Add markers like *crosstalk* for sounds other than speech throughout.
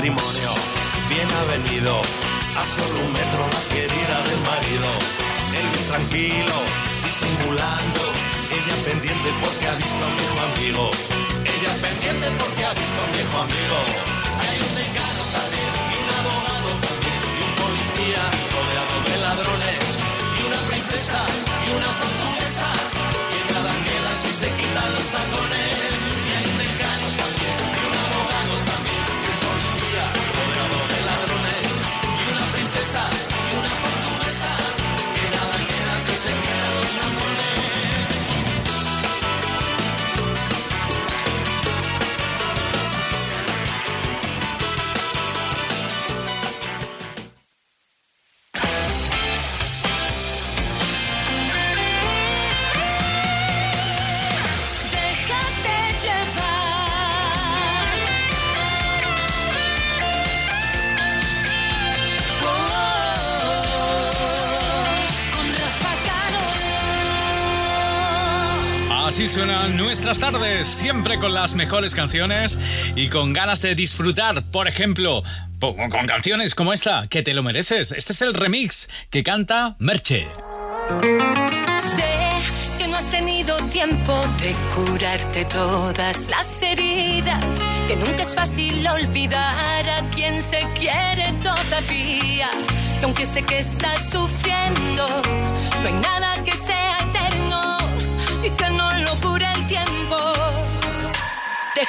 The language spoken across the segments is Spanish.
matrimonio. Bien avenido, a solo un metro la querida del marido, él tranquilo, disimulando, ella pendiente porque ha visto a un viejo amigo, ella pendiente porque ha visto a un viejo amigo, hay un decano también, y un abogado también, y un policía rodeado de ladrones, y una princesa, y una portuguesa, nuestras tardes, siempre con las mejores canciones y con ganas de disfrutar, por ejemplo, con canciones como esta, que te lo mereces. Este es el remix que canta Merche. Sé que no has tenido tiempo de curarte todas las heridas, que nunca es fácil olvidar a quien se quiere todavía, que aunque sé que estás sufriendo, no hay nada que sea eterno y que no lo.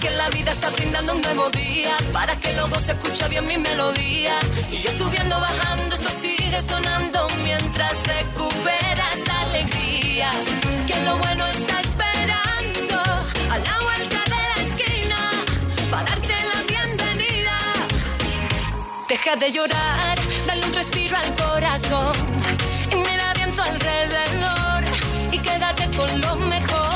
Que la vida está brindando un nuevo día para que luego se escuche bien mi melodía. Y yo subiendo, bajando, esto sigue sonando mientras recuperas la alegría. Que lo bueno está esperando a la vuelta de la esquina para darte la bienvenida. Deja de llorar, dale un respiro al corazón y mira bien tu alrededor y quédate con lo mejor.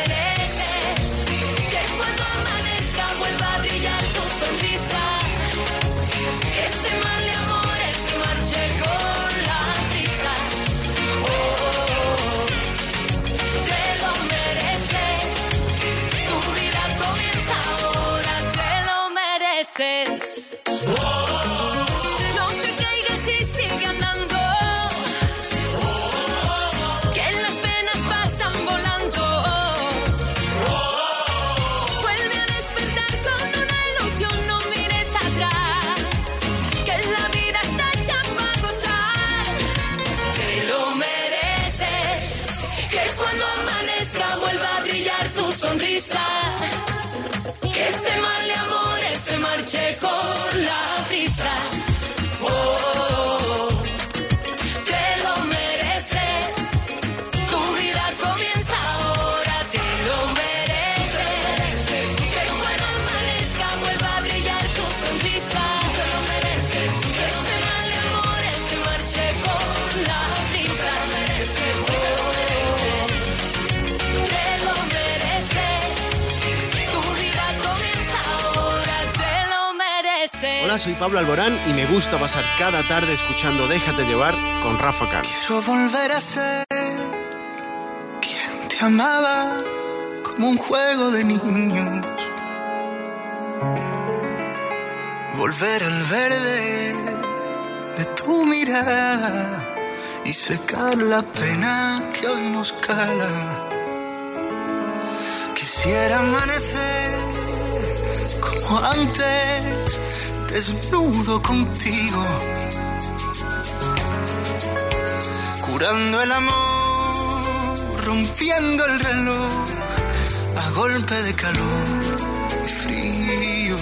soy Pablo Alborán y me gusta pasar cada tarde escuchando Déjate llevar con Rafa Cano. Quiero volver a ser quien te amaba como un juego de niños. Volver al verde de tu mirada y secar la pena que hoy nos cala. Quisiera amanecer como antes, desnudo contigo apurando el amor, rompiendo el reloj a golpe de calor y frío.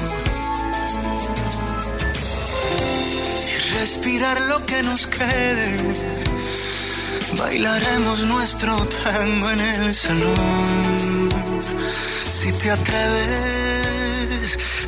Y respirar lo que nos quede, bailaremos nuestro tango en el salón. Si te atreves,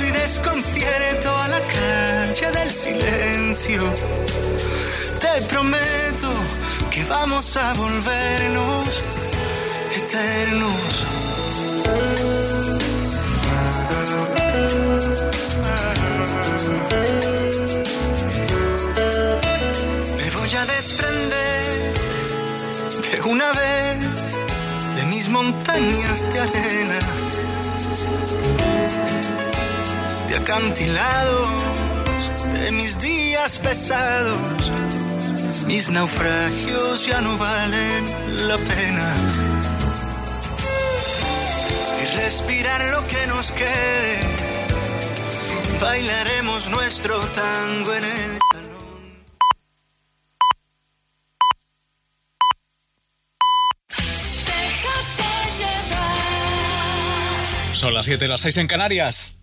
y desconcierto a la cancha del silencio. Te prometo que vamos a volvernos eternos. Me voy a desprender de una vez de mis montañas de arena acantilados de mis días pesados. Mis naufragios ya no valen la pena. Y respirar lo que nos quede. Bailaremos nuestro tango en el salón. Son las 7 y las 6 en Canarias.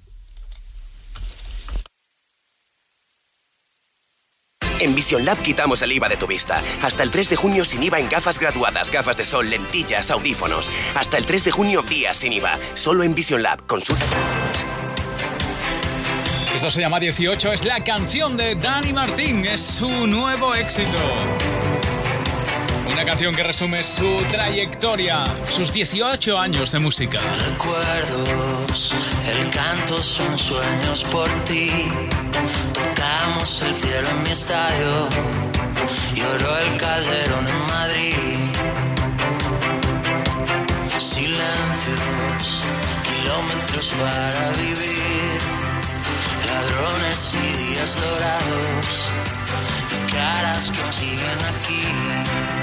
En Vision Lab quitamos el IVA de tu vista. Hasta el 3 de junio sin IVA en gafas graduadas, gafas de sol, lentillas, audífonos. Hasta el 3 de junio días sin IVA. Solo en Vision Lab. Consulta. Esto se llama 18, es la canción de Dani Martín, es su nuevo éxito. Canción que resume su trayectoria, sus 18 años de música. Recuerdos, el canto son sueños por ti Tocamos el cielo en mi estadio, lloró el calderón en Madrid. Silencios, kilómetros para vivir, ladrones y días dorados, caras que siguen aquí.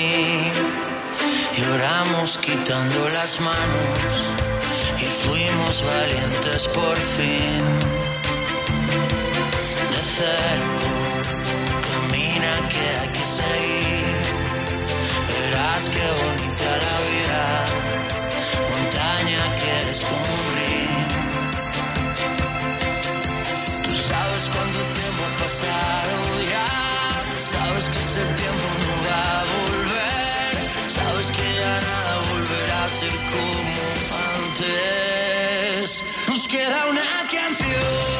Mí. Lloramos quitando las manos y fuimos valientes por fin. De cero, camina que hay que seguir. Verás qué bonita la vida, montaña que descubrir. Tú sabes cuánto tiempo ha pasado Sabes que ese tiempo no va. Sabes que ya nada volverá a ser como antes. Nos queda una canción.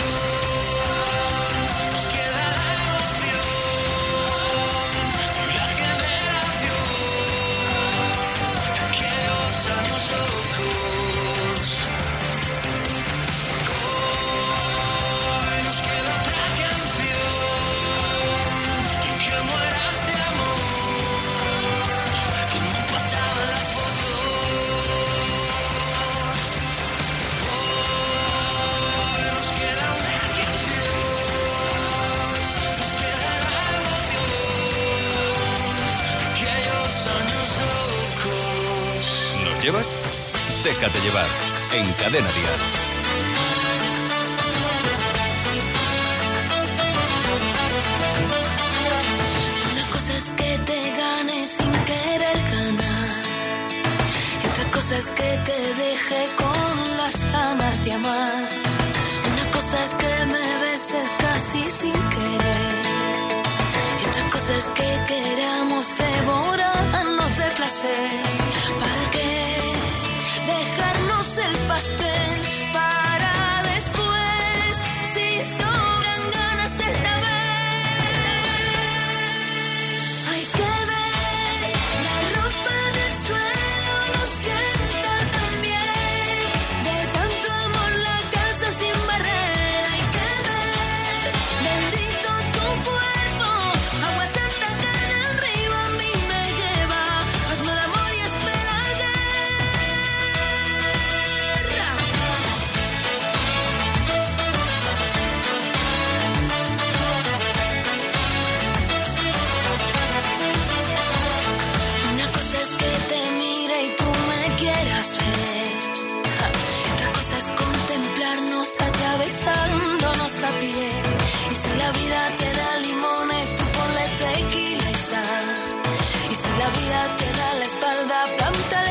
Llevas? Déjate llevar en Cadena Dial. Una cosa es que te gane sin querer ganar. Y otra cosa es que te deje con las ganas de amar. Una cosa es que me beses casi sin querer. Cosa es que queramos devorarnos de placer. ¿Para qué? el pastel. Y si la vida te da limones, tú ponle tequila y sal. Y si la vida te da la espalda, plántale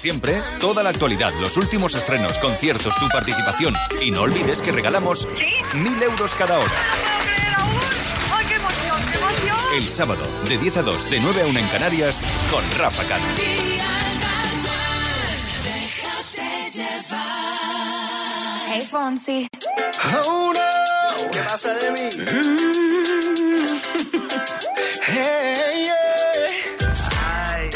siempre, toda la actualidad, los últimos estrenos, conciertos, tu participación. Y no olvides que regalamos mil euros cada hora. El sábado, de 10 a 2, de 9 a 1 en Canarias, con Rafa Cano. Hey, Fonsi. Oh, no. ¿Qué pasa de mí? Mm. *laughs* hey, yeah.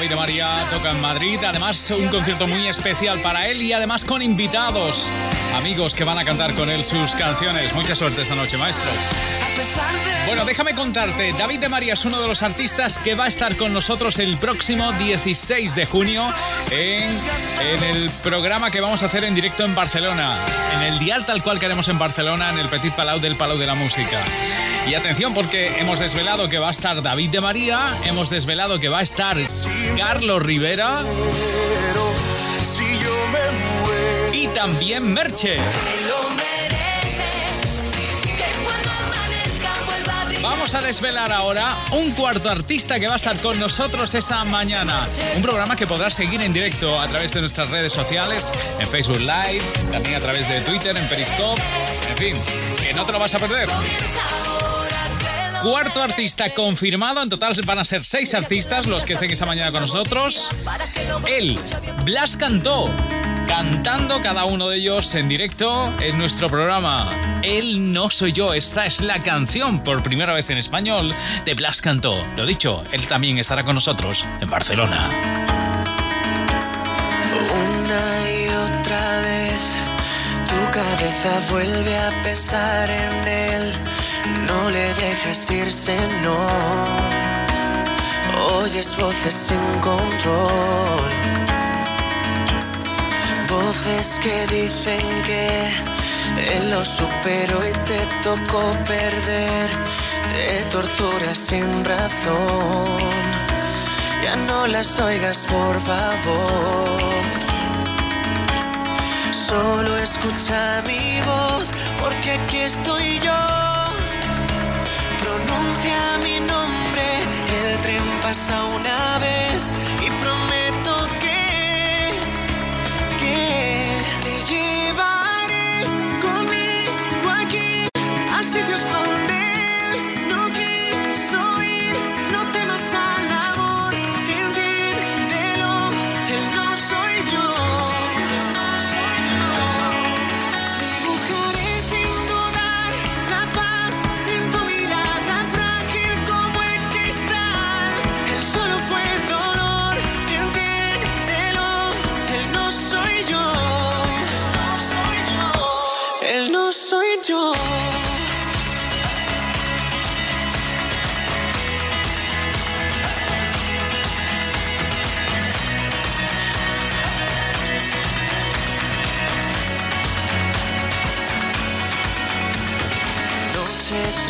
David María toca en Madrid. Además, un concierto muy especial para él y además con invitados, amigos que van a cantar con él sus canciones. Mucha suerte esta noche, maestro. Bueno, déjame contarte, David de María es uno de los artistas que va a estar con nosotros el próximo 16 de junio en, en el programa que vamos a hacer en directo en Barcelona, en el dial tal cual que haremos en Barcelona, en el Petit Palau del Palau de la Música. Y atención porque hemos desvelado que va a estar David de María, hemos desvelado que va a estar Carlos Rivera y también Merche. Vamos a desvelar ahora un cuarto artista que va a estar con nosotros esa mañana. Un programa que podrás seguir en directo a través de nuestras redes sociales, en Facebook Live, también a través de Twitter, en Periscope. En fin, que no te lo vas a perder. Cuarto artista confirmado, en total van a ser seis artistas los que estén esa mañana con nosotros. Él. Blas cantó, cantando cada uno de ellos en directo en nuestro programa. Él no soy yo, esta es la canción por primera vez en español de Blas cantó. Lo dicho, él también estará con nosotros en Barcelona. Una y otra vez tu cabeza vuelve a pensar en él. No le dejes irse, no. Oyes voces sin control. Voces que dicen que él lo superó y te tocó perder. Te torturas sin razón. Ya no las oigas, por favor. Solo escucha mi voz, porque aquí estoy yo. Pronuncia mi nombre, el tren pasa una vez y prometo que, que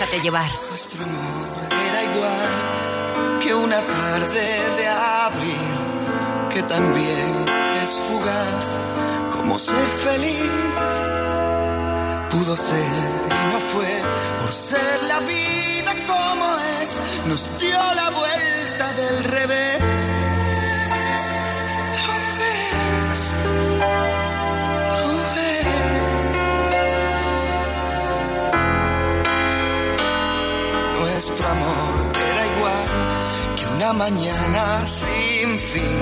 Déjate llevar. Nuestro amor era igual que una tarde de abril, que también es fugaz como ser feliz. Pudo ser y no fue por ser la vida como es, nos dio la vuelta del revés. Mañana sin fin,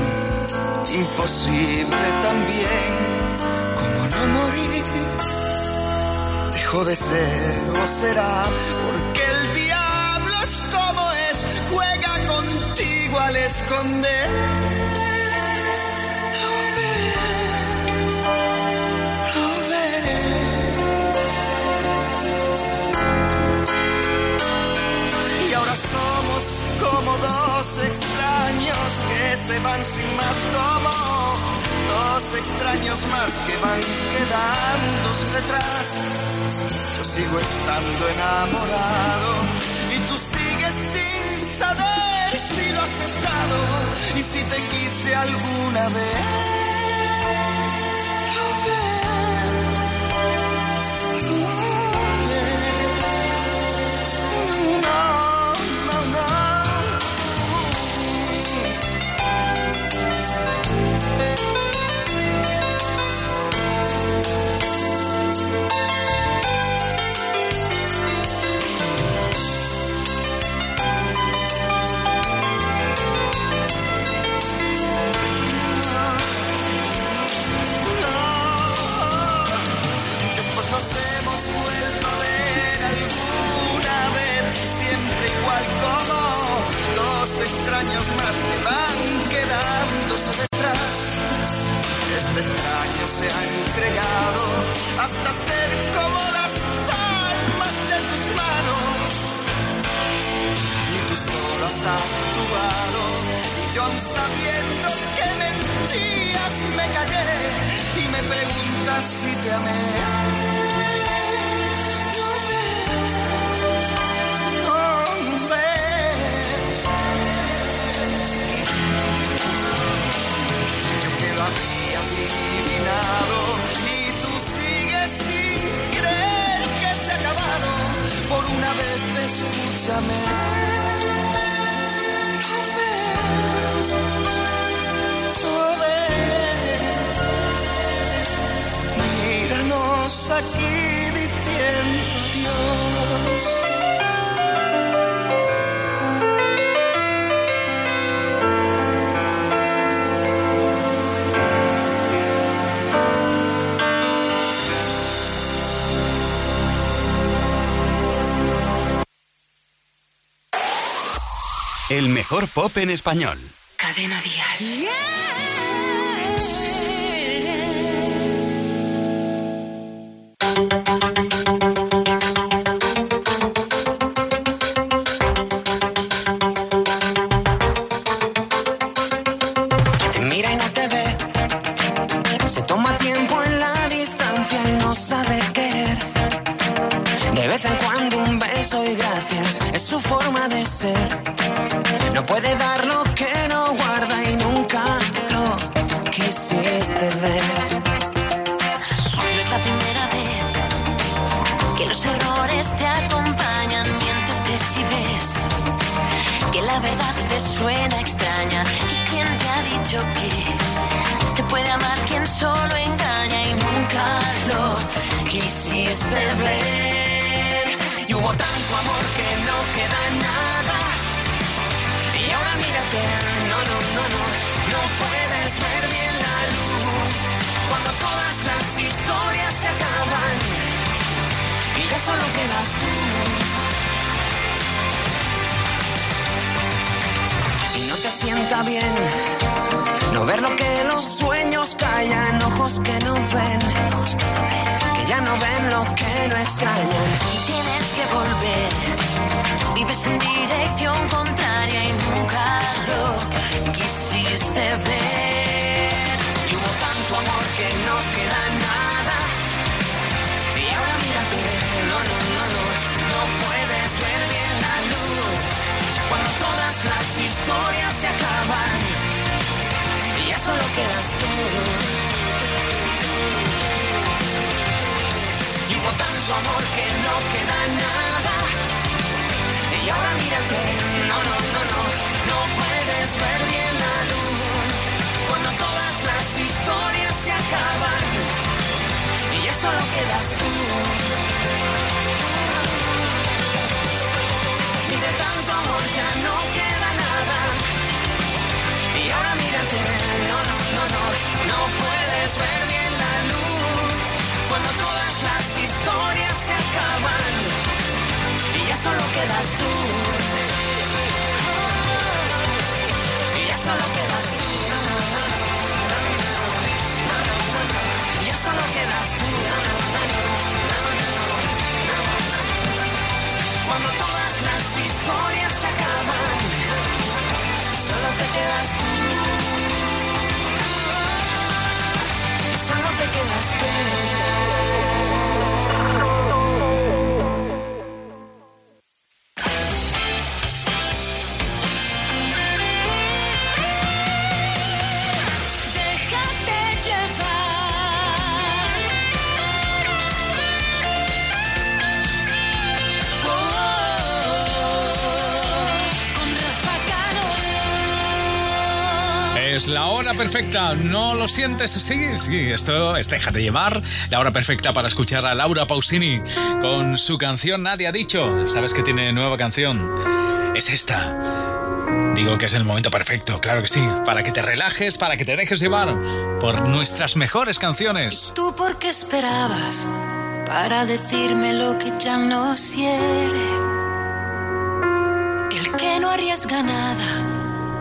imposible también como no morir. Dejó de ser o será porque el diablo es como es, juega contigo al esconder. Dos extraños que se van sin más como dos extraños más que van quedándose detrás. Yo sigo estando enamorado y tú sigues sin saber si lo has estado y si te quise alguna vez. Pop en español. Cadena Dial. Bien no ver lo que los sueños callan, ojos que no ven, que ya no ven lo que no extrañan. y tienes que volver. Vives en dirección contraria y nunca lo quisiste ver. Y hubo tanto amor que no Y hubo tanto amor que no queda nada. Y ahora mírate, no, no, no, no, no puedes ver bien la luz. Cuando todas las historias se acaban y ya solo quedas tú. Y de tanto amor ya no queda nada. Y ahora mírate, solo quedas tú. Ya solo quedas tú. Ya solo quedas tú. Cuando todas las historias se acaban, solo te quedas tú. Solo te quedas tú. Perfecta, ¿no lo sientes así? Sí, esto es Déjate llevar, la hora perfecta para escuchar a Laura Pausini con su canción Nadie ha dicho. ¿Sabes que tiene nueva canción? Es esta. Digo que es el momento perfecto, claro que sí, para que te relajes, para que te dejes llevar por nuestras mejores canciones. ¿Tú por qué esperabas para decirme lo que ya no quiere? El que no arriesga nada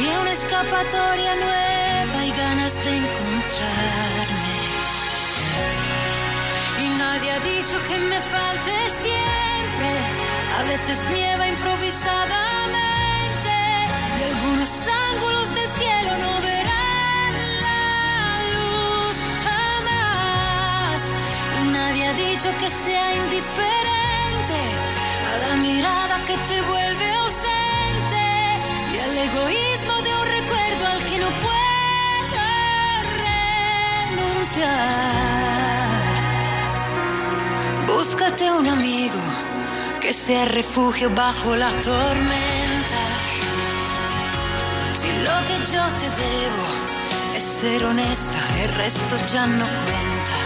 Tenía una escapatoria nueva y ganas de encontrarme. Y nadie ha dicho que me falte siempre A veces nieva improvisadamente y algunos ángulos del cielo no verán la luz jamás. Y nadie ha dicho que sea indiferente a la mirada que te vuelve y al egoísmo de un recuerdo al que no puedo renunciar. Búscate un amigo que sea refugio bajo la tormenta. Si lo que yo te debo es ser honesta, el resto ya no cuenta.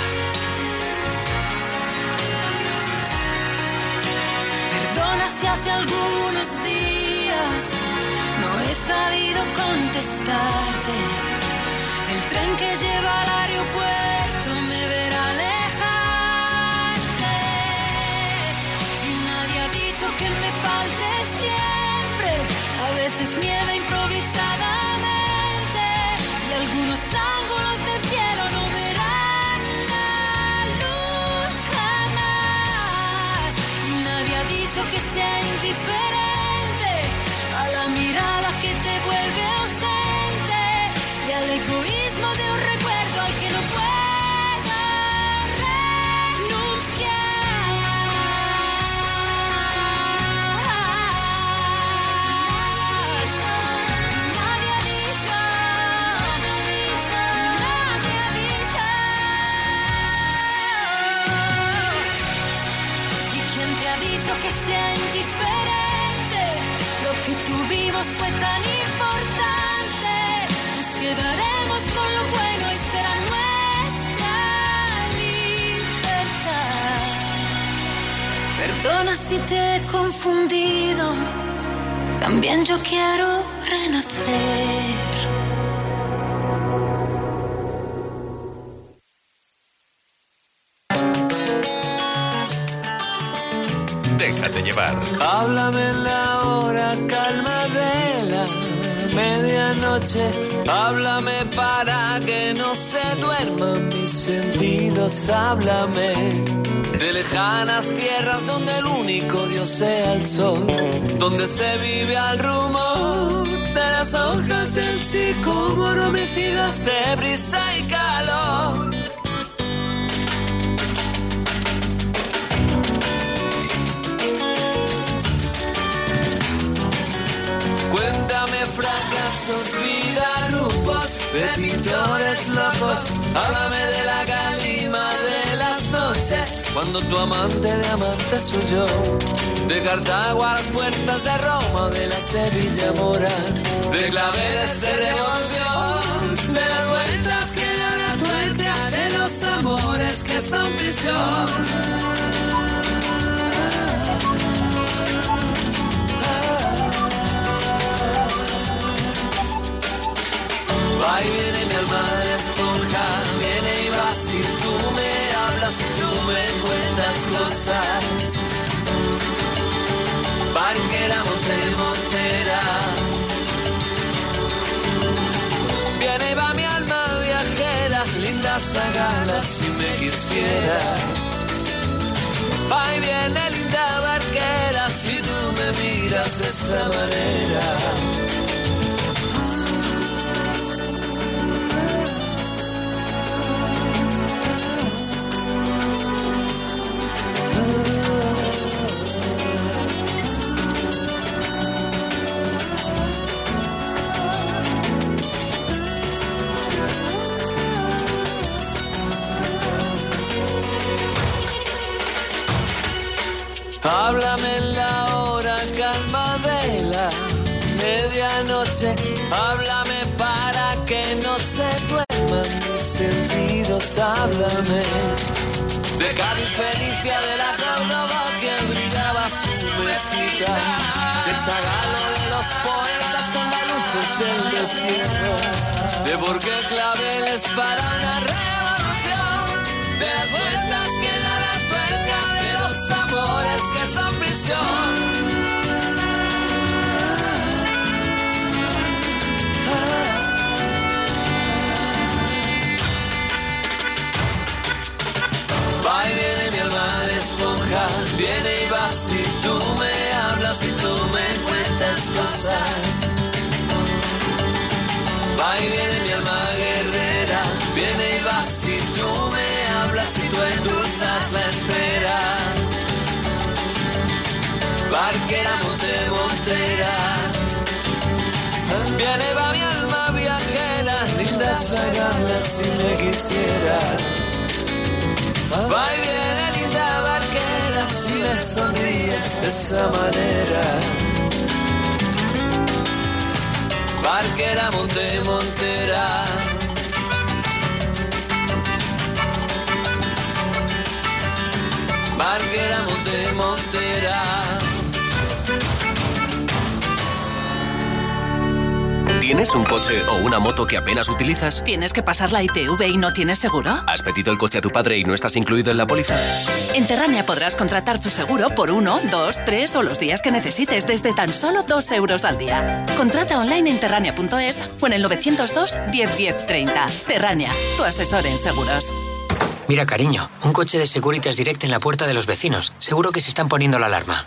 Perdona si hace algunos días sabido contestarte. El tren que lleva al aeropuerto me verá alejarte. Y nadie ha dicho que me falte siempre. A veces nieva improvisadamente. Y algunos ángulos del cielo no verán la luz jamás. Y nadie ha dicho que sea indiferente y al egoísmo de un recuerdo al que no puedo renunciar. Nadie ha dicho, nadie ha dicho. ¿Y quién te ha dicho que sea indiferente? Lo que tuvimos fue tan quedaremos con lo bueno y será nuestra libertad. Perdona si te he confundido. También yo quiero renacer. Déjate llevar. Háblame en la hora calma de la medianoche. Háblame para que no se duerman mis sentidos. Háblame de lejanas tierras donde el único Dios sea el sol. Donde se vive al rumor de las hojas del sicómoro mecidas de brisa y calor. Cuéntame fracasos, de pintores locos. Háblame de la calima de las noches. Cuando tu amante de amante suyo. De Cartago a las puertas de Roma de la Sevilla mora. De claveles de devoción. Mi alma esponja, viene y va si tú me hablas, si tú me cuentas cosas. Barquera, monte, montera. Viene y va mi alma viajera, linda zagala si me quisieras. Va y viene linda barquera, si tú me miras de esa manera. Háblame para que no se duerman mis sentidos. Háblame de Cádiz Felicia de la Córdoba que brillaba su mezquita. De Chagalo de los poetas andaluces del destino. De por qué claveles para una revolución. De las vueltas que la perca de los amores que son prisión. Cosas. Va y viene mi alma guerrera, viene y va si tú me hablas y tú endulzas la espera. Barquera, monte, montera. Viene va mi alma viajera, linda zagala si me quisieras. Va y viene linda barquera si me sonríes de esa manera. Barquera, monte, montera. Barquera, monte, montera. ¿Tienes un coche o una moto que apenas utilizas? ¿Tienes que pasar la ITV y no tienes seguro? ¿Has pedido el coche a tu padre y no estás incluido en la póliza? En Terrania podrás contratar tu seguro por uno, dos, tres o los días que necesites desde tan solo dos euros al día. Contrata online en terrania.es o en el 902 10 10 30. Terrania, tu asesor en seguros. Mira, cariño, un coche de Securitas Direct en la puerta de los vecinos. Seguro que se están poniendo la alarma.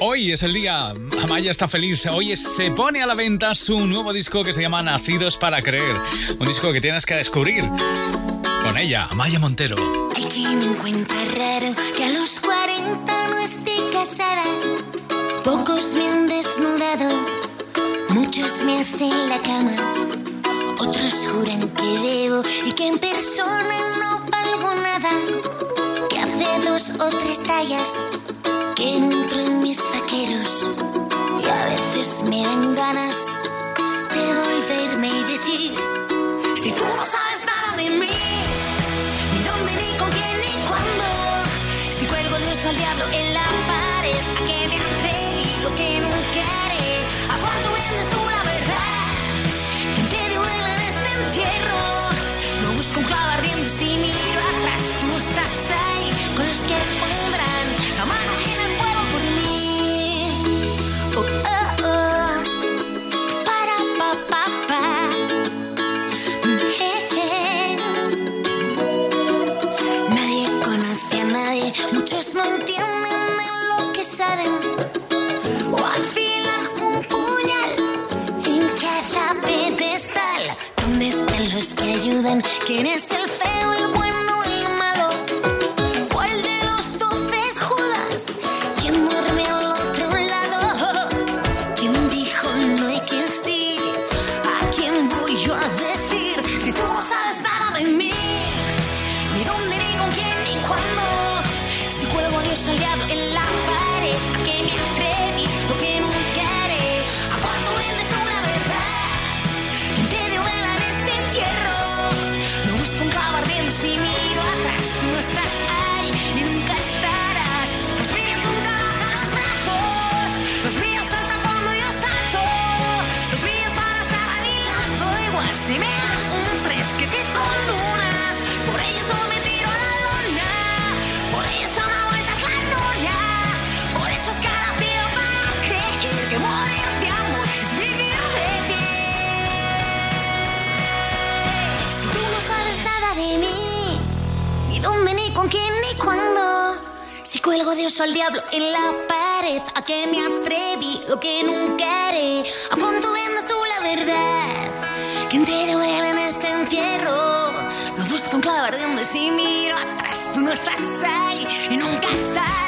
Hoy es el día. Amaya está feliz. Hoy se pone a la venta su nuevo disco que se llama Nacidos para Creer. Un disco que tienes que descubrir. Con ella, Amaya Montero. Hay quien encuentra raro que a los 40 no esté casada. Pocos me han desnudado, muchos me hacen la cama. Otros juran que debo y que en persona no valgo nada. Que hace dos o tres tallas que no entro en mis vaqueros. Y a veces me dan ganas de volverme y decir: Si tú no sabes nada de mí. Ni dónde, ni con quién, ni cuándo. Si cuelgo de oso al diablo en la pared, a que me atreví lo que nunca haré. ¿A cuánto vendes tú la muchos De oso al diablo en la pared, a que me atreví lo que nunca haré. ¿A cuánto vendes tú la verdad? ¿Quién te duele en este entierro? No busco un clavo ardiendo y si miro atrás, tú no estás ahí y nunca estarás.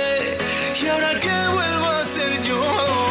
Y ahora que vuelvo a ser yo,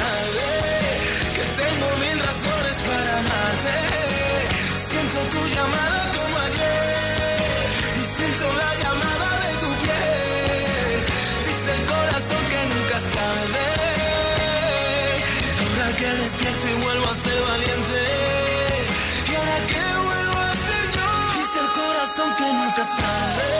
tarde, que tengo mil razones para amarte. Siento tu llamada como ayer y siento la llamada de tu piel. Dice el corazón que nunca es tarde. Ahora que despierto y vuelvo a ser valiente. Y ahora que vuelvo a ser yo. Dice el corazón que nunca es tarde.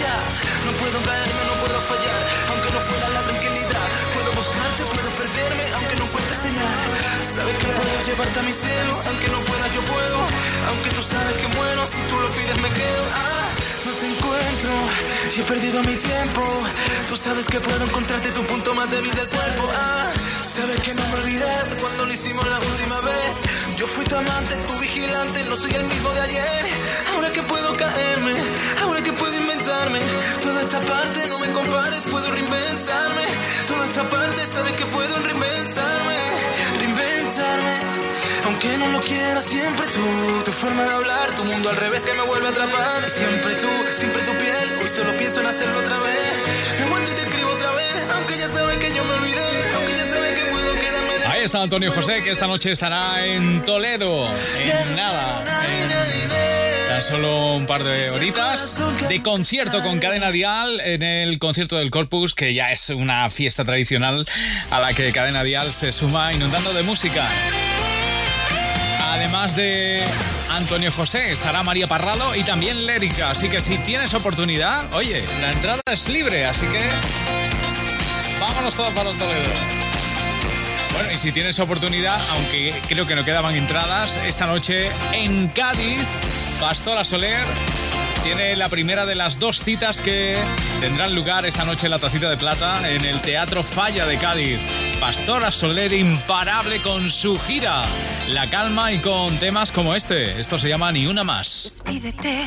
No puedo caerme, no puedo fallar. Aunque no fuera la tranquilidad. Puedo buscarte, puedo perderme, aunque no fuerte señal. Sabes que puedo llevarte a mi cielo. Aunque no pueda, yo puedo. Aunque tú sabes que muero, si tú lo pides, me quedo. Ah, no te encuentro y he perdido mi tiempo. Tú sabes que puedo encontrarte tu punto más débil del cuerpo. Ah, sabes que no me olvidé cuando lo hicimos la última vez. Yo fui tu amante, tu vigilante, no soy el mismo de ayer. Ahora que puedo caerme, ahora que puedo inventarme. Toda esta parte no me compares, puedo reinventarme. Toda esta parte sabes que puedo reinventarme, reinventarme. Aunque no lo quiera, siempre tú, tu forma de hablar, tu mundo al revés que me vuelve a atrapar. Siempre tú, siempre tu piel, hoy solo pienso en hacerlo otra vez. Me aguanto y te escribo otra vez, aunque ya sabes que yo me olvidé, Está Antonio José, que esta noche estará en Toledo. En nada. en tan solo un par de horitas de concierto con Cadena Dial en el concierto del Corpus, que ya es una fiesta tradicional a la que Cadena Dial se suma inundando de música. Además de Antonio José, estará María Parrado y también Lérica. Así que si tienes oportunidad, oye, la entrada es libre, así que vámonos todos para los Toledo. Bueno, y si tienes oportunidad, aunque creo que no quedaban entradas, esta noche en Cádiz, Pastora Soler tiene la primera de las dos citas que tendrán lugar esta noche en la Tacita de Plata en el Teatro Falla de Cádiz. Pastora Soler imparable con su gira, La Calma y con temas como este. Esto se llama Ni una más. Despídete,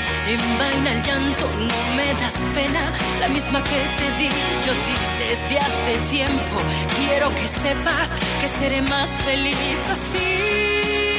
Envaina el llanto, no me das pena. La misma que te di, yo di desde hace tiempo. Quiero que sepas que seré más feliz así.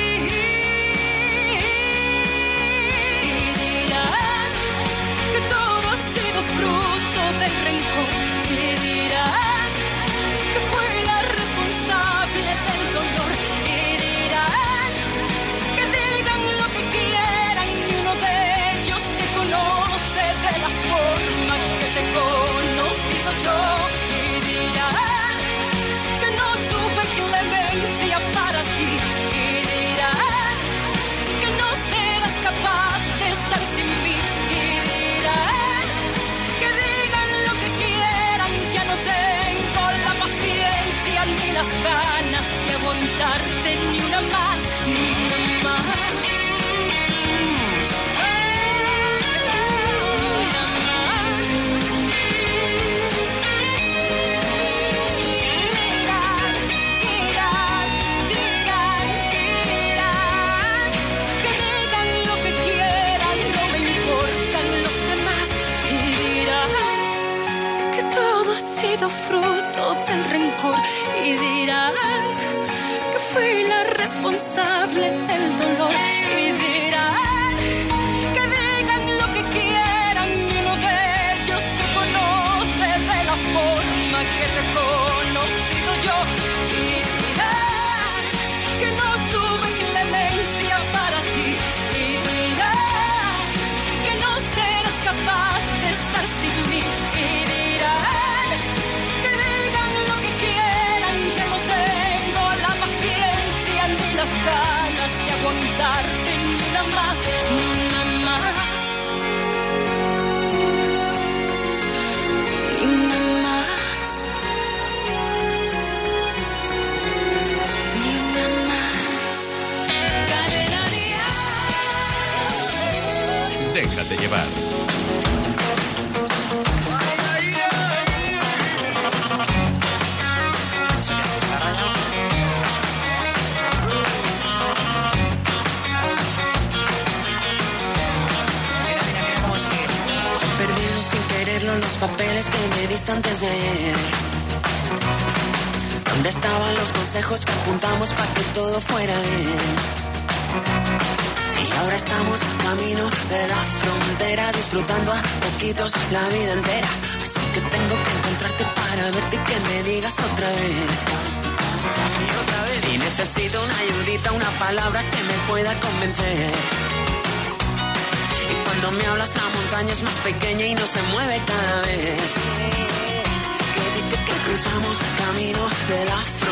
Déjate llevar. Perdido sin quererlo los papeles que me diste antes de ayer. ¿Dónde estaban los consejos que apuntamos para que todo fuera bien? Ahora estamos camino de la frontera, disfrutando a poquitos la vida entera. Así que tengo que encontrarte para verte y que me digas otra vez. Y otra vez. Y necesito una ayudita, una palabra que me pueda convencer. Y cuando me hablas la montaña es más pequeña y no se mueve cada vez. Que cruzamos camino de la frontera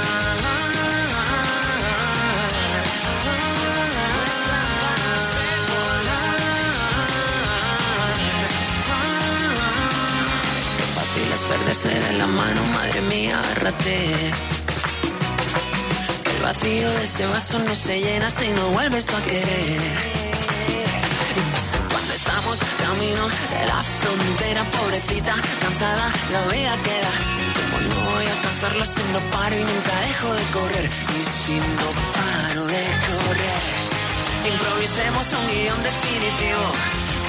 Perderse de la mano, madre mía, agárrate. Que el vacío de ese vaso no se llena si no vuelves tú a querer. Y pasa cuando estamos camino de la frontera, pobrecita, cansada, la vida queda. Como no voy a cansarla si no paro y nunca dejo de correr. Y si no paro de correr, improvisemos un guion definitivo.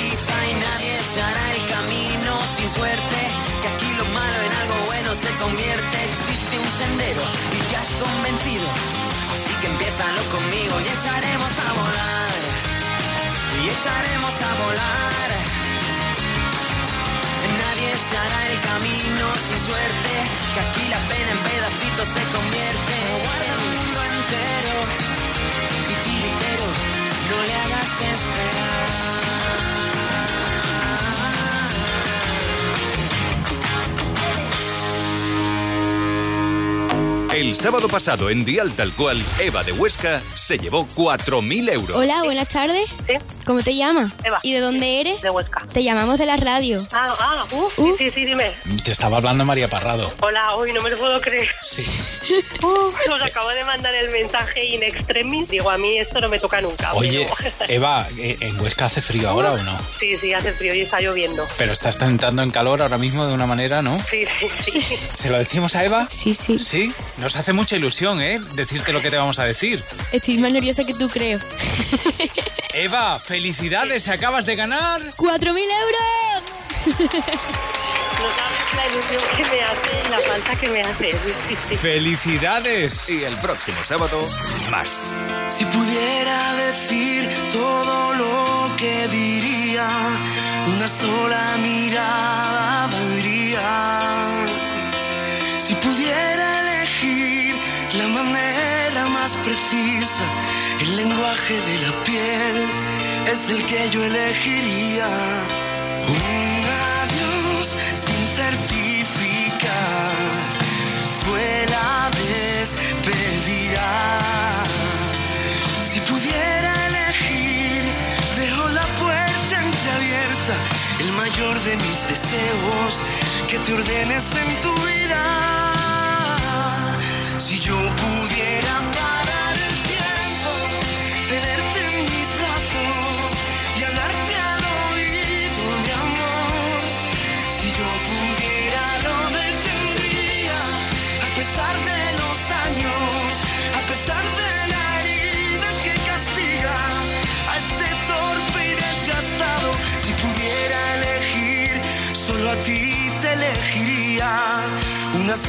y nadie se hará el camino sin suerte, que aquí lo malo en algo bueno se convierte, existe un sendero y te has convencido, así que empiézalo conmigo y echaremos a volar, y echaremos a volar. Nadie se hará el camino sin suerte, que aquí la pena en pedacitos se convierte. Guarda el mundo entero, y tiritero, no le hagas El sábado pasado en Dial Tal Cual, Eva de Huesca se llevó 4.000 euros. Hola, buenas tardes. Sí. ¿Cómo te llamas? Eva. ¿Y de dónde eres? De Huesca. Te llamamos de la radio. Ah, ah, uh, sí, sí, sí, dime. Te estaba hablando María Parrado. Hola, hoy no me lo puedo creer. Sí. *laughs* Uh, os acabo de mandar el mensaje in extremis. Digo, a mí esto no me toca nunca. Oye, pero- *laughs* Eva, ¿eh, ¿en Huesca hace frío ahora o no? Sí, sí, hace frío y está lloviendo. Pero estás entrando en calor ahora mismo de una manera, ¿no? Sí, sí, sí. *laughs* ¿Se lo decimos a Eva? Sí, sí. Sí, nos hace mucha ilusión, ¿eh? Decirte lo que te vamos a decir. Estoy más nerviosa que tú, creo. Eva, felicidades, acabas de ganar. ¡4.000 euros! No sabes la ilusión que me hace y la falta que me hace. ¡Felicidades! Y el próximo sábado, más. Si pudiera decir todo lo que diría, una sola mirada valdría. Si pudiera elegir la manera más precisa, el lenguaje de la piel es el que yo elegiría. Un adiós sin certificar fue la despedida. Si pudiera elegir, dejo la puerta entreabierta, el mayor de mis deseos, que te ordenes en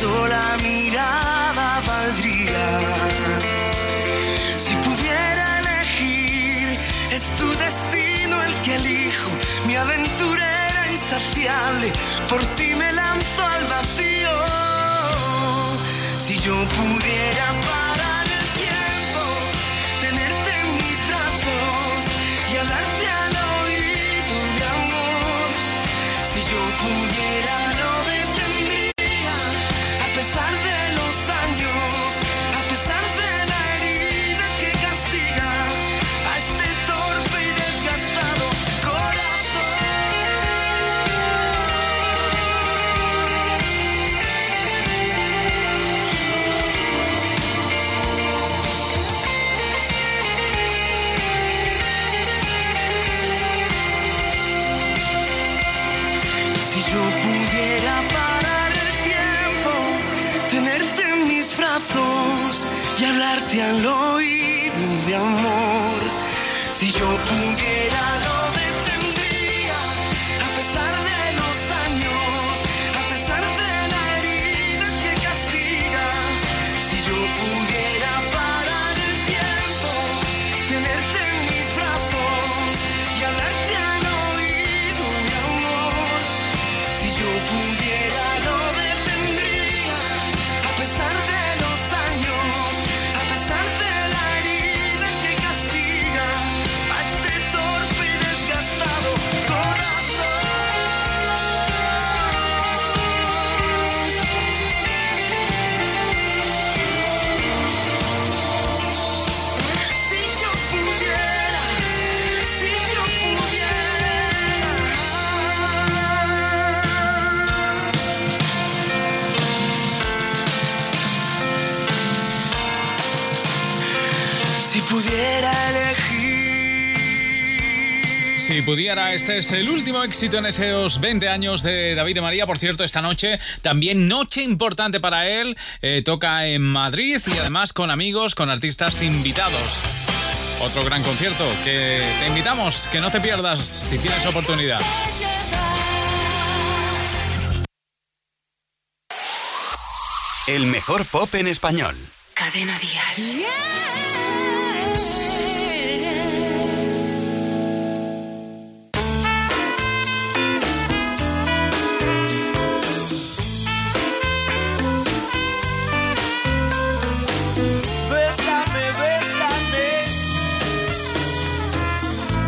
sola mirada valdría. Si pudiera elegir, es tu destino el que elijo, mi aventura era insaciable, por ti Si pudiera, este es el último éxito en esos 20 años de David de María. Por cierto, esta noche también noche importante para él. Eh, toca en Madrid y además con amigos, con artistas invitados. Otro gran concierto que te invitamos, que no te pierdas si tienes oportunidad. El mejor pop en español. Cadena Dial. Bésame,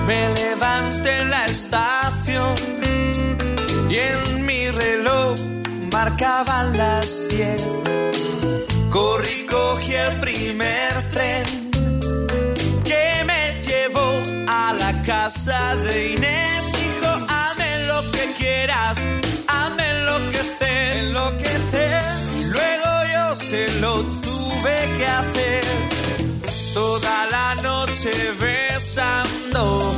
Me levanté en la estación y en mi reloj marcaban las diez. Corrí, cogí el primer tren que me llevó a la casa de Inés. Dijo, hazme lo que quieras, hazme enloquecer, enloquecer. Y luego yo se lo tuve que hacer toda la noche besando,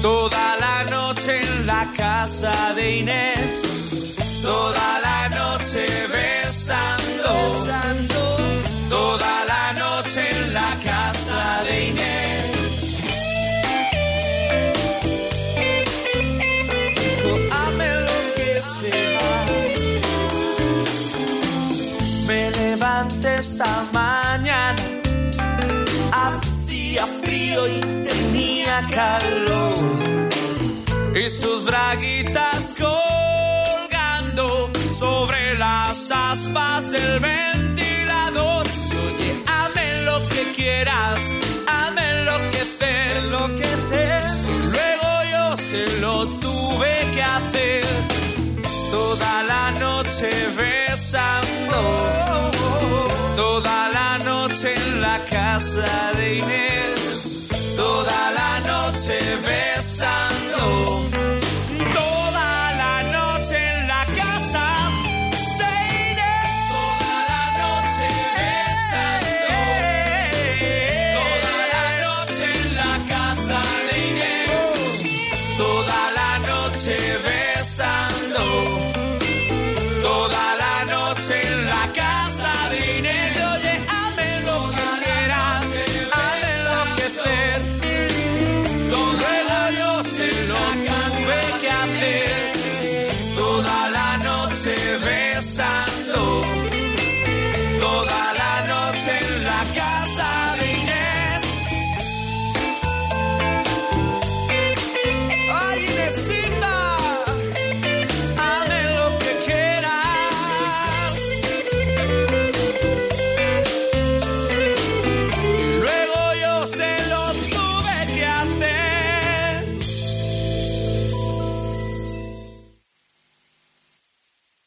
toda la noche en la casa de Inés, toda la noche besando, sus braguitas colgando sobre las aspas del ventilador. Oye, hazme lo que quieras, hazme enloquecer, enloquecer. Y luego yo se lo tuve que hacer toda la noche besando, toda la noche en la casa de Inés,